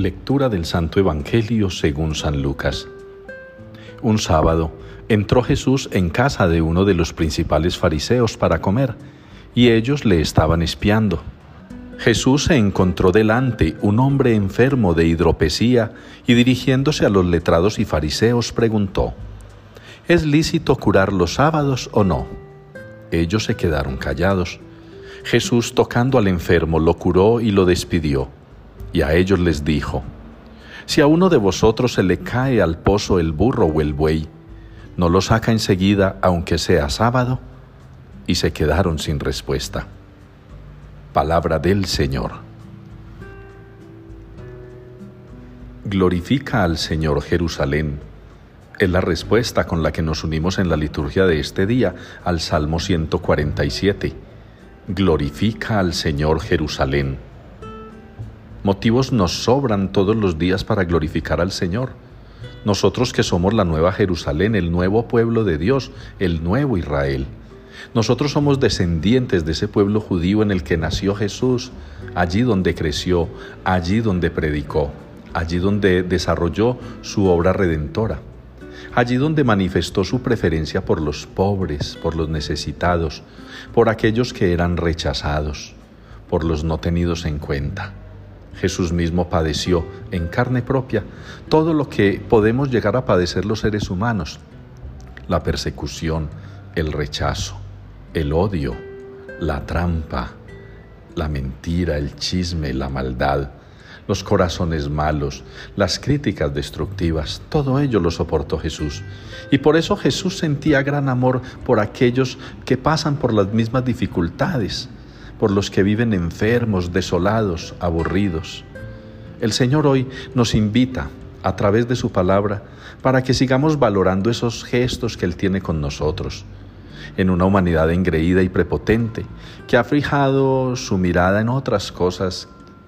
Lectura del Santo Evangelio según San Lucas. Un sábado entró Jesús en casa de uno de los principales fariseos para comer, y ellos le estaban espiando. Jesús se encontró delante un hombre enfermo de hidropesía y dirigiéndose a los letrados y fariseos preguntó, ¿Es lícito curar los sábados o no? Ellos se quedaron callados. Jesús tocando al enfermo lo curó y lo despidió y a ellos les dijo, Si a uno de vosotros se le cae al pozo el burro o el buey, ¿no lo saca enseguida aunque sea sábado? Y se quedaron sin respuesta. Palabra del Señor. Glorifica al Señor Jerusalén. Es la respuesta con la que nos unimos en la liturgia de este día al Salmo 147. Glorifica al Señor Jerusalén. Motivos nos sobran todos los días para glorificar al Señor. Nosotros que somos la nueva Jerusalén, el nuevo pueblo de Dios, el nuevo Israel. Nosotros somos descendientes de ese pueblo judío en el que nació Jesús, allí donde creció, allí donde predicó, allí donde desarrolló su obra redentora, allí donde manifestó su preferencia por los pobres, por los necesitados, por aquellos que eran rechazados, por los no tenidos en cuenta. Jesús mismo padeció en carne propia todo lo que podemos llegar a padecer los seres humanos, la persecución, el rechazo, el odio, la trampa, la mentira, el chisme, la maldad, los corazones malos, las críticas destructivas, todo ello lo soportó Jesús. Y por eso Jesús sentía gran amor por aquellos que pasan por las mismas dificultades, por los que viven enfermos, desolados, aburridos. El Señor hoy nos invita a través de su palabra para que sigamos valorando esos gestos que Él tiene con nosotros, en una humanidad engreída y prepotente, que ha fijado su mirada en otras cosas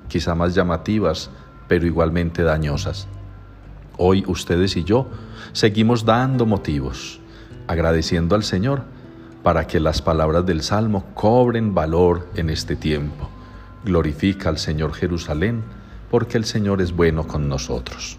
quizá más llamativas, pero igualmente dañosas. Hoy ustedes y yo seguimos dando motivos, agradeciendo al Señor para que las palabras del Salmo cobren valor en este tiempo. Glorifica al Señor Jerusalén, porque el Señor es bueno con nosotros.